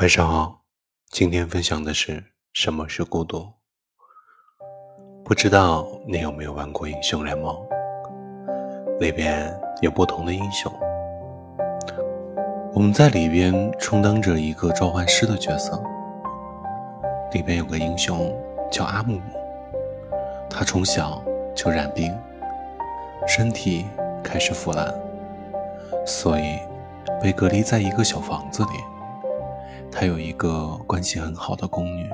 晚上好，今天分享的是什么是孤独。不知道你有没有玩过英雄联盟？里边有不同的英雄，我们在里边充当着一个召唤师的角色。里边有个英雄叫阿木木，他从小就染病，身体开始腐烂，所以被隔离在一个小房子里。他有一个关系很好的宫女，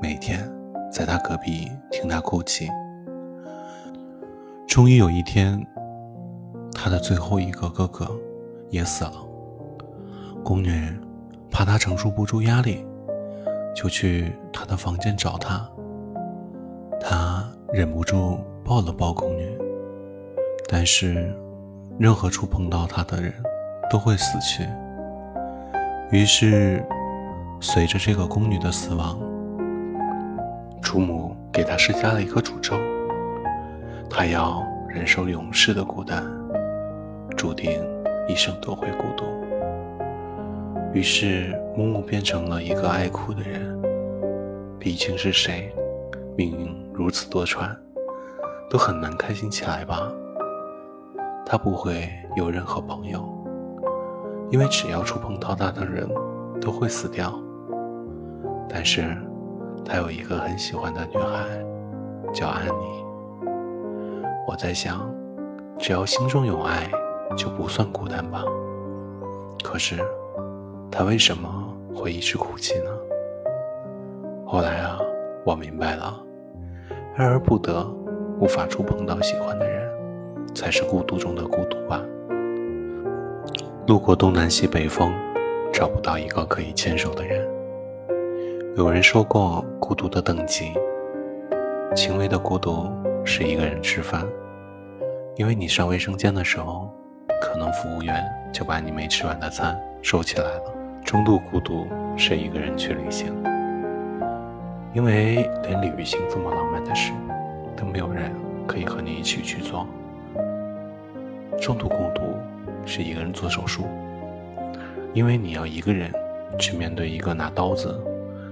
每天在他隔壁听他哭泣。终于有一天，他的最后一个哥哥也死了。宫女怕他承受不住压力，就去他的房间找他。他忍不住抱了抱宫女，但是任何触碰到他的人都会死去。于是，随着这个宫女的死亡，主母给她施加了一个诅咒，她要忍受永世的孤单，注定一生都会孤独。于是，木木变成了一个爱哭的人。毕竟是谁，命运如此多舛，都很难开心起来吧？他不会有任何朋友。因为只要触碰到他的人，都会死掉。但是，他有一个很喜欢的女孩，叫安妮。我在想，只要心中有爱，就不算孤单吧。可是，他为什么会一直哭泣呢？后来啊，我明白了，爱而不得，无法触碰到喜欢的人，才是孤独中的孤独吧。路过东南西北风，找不到一个可以牵手的人。有人说过，孤独的等级，轻微的孤独是一个人吃饭，因为你上卫生间的时候，可能服务员就把你没吃完的餐收起来了。中度孤独是一个人去旅行，因为连旅行这么浪漫的事，都没有人可以和你一起去做。重度孤独。是一个人做手术，因为你要一个人去面对一个拿刀子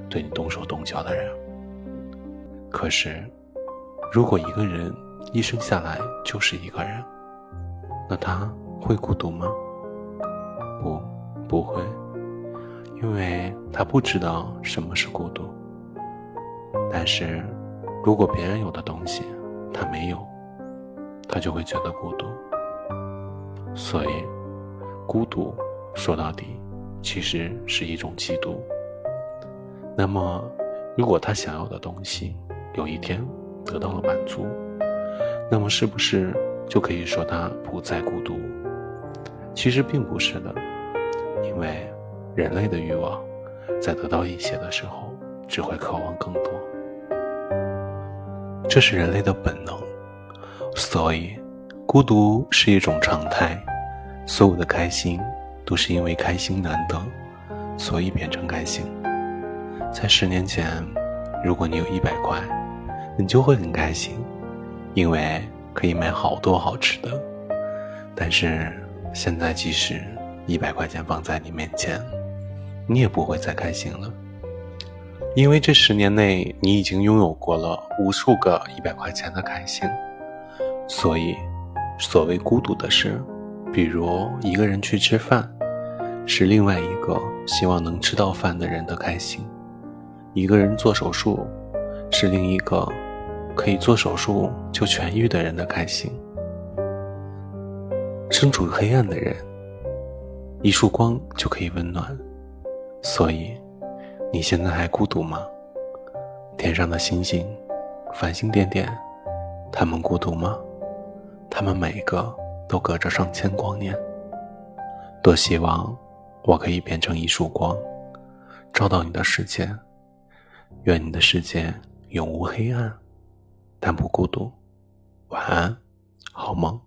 对你动手动脚的人。可是，如果一个人一生下来就是一个人，那他会孤独吗？不，不会，因为他不知道什么是孤独。但是，如果别人有的东西他没有，他就会觉得孤独。所以，孤独说到底，其实是一种嫉妒。那么，如果他想要的东西有一天得到了满足，那么是不是就可以说他不再孤独？其实并不是的，因为人类的欲望在得到一些的时候，只会渴望更多，这是人类的本能。所以。孤独是一种常态，所有的开心都是因为开心难得，所以变成开心。在十年前，如果你有一百块，你就会很开心，因为可以买好多好吃的。但是现在，即使一百块钱放在你面前，你也不会再开心了，因为这十年内你已经拥有过了无数个一百块钱的开心，所以。所谓孤独的事，比如一个人去吃饭，是另外一个希望能吃到饭的人的开心；一个人做手术，是另一个可以做手术就痊愈的人的开心。身处黑暗的人，一束光就可以温暖。所以，你现在还孤独吗？天上的星星，繁星点点，他们孤独吗？他们每个都隔着上千光年。多希望我可以变成一束光，照到你的世界。愿你的世界永无黑暗，但不孤独。晚安，好梦。